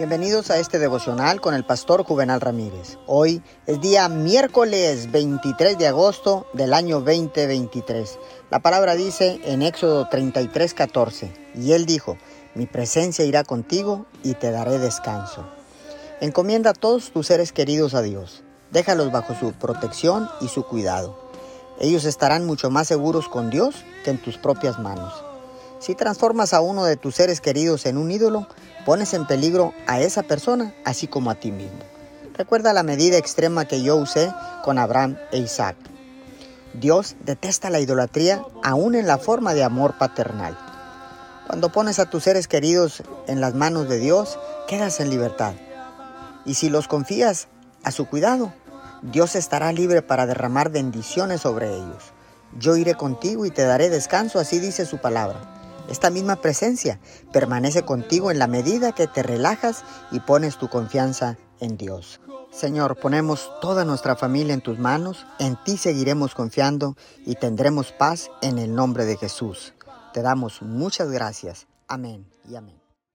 Bienvenidos a este devocional con el pastor Juvenal Ramírez. Hoy es día miércoles 23 de agosto del año 2023. La palabra dice en Éxodo 33, 14, y él dijo, mi presencia irá contigo y te daré descanso. Encomienda a todos tus seres queridos a Dios. Déjalos bajo su protección y su cuidado. Ellos estarán mucho más seguros con Dios que en tus propias manos. Si transformas a uno de tus seres queridos en un ídolo, pones en peligro a esa persona así como a ti mismo. Recuerda la medida extrema que yo usé con Abraham e Isaac. Dios detesta la idolatría aún en la forma de amor paternal. Cuando pones a tus seres queridos en las manos de Dios, quedas en libertad. Y si los confías a su cuidado, Dios estará libre para derramar bendiciones sobre ellos. Yo iré contigo y te daré descanso, así dice su palabra. Esta misma presencia permanece contigo en la medida que te relajas y pones tu confianza en Dios. Señor, ponemos toda nuestra familia en tus manos, en ti seguiremos confiando y tendremos paz en el nombre de Jesús. Te damos muchas gracias. Amén y amén.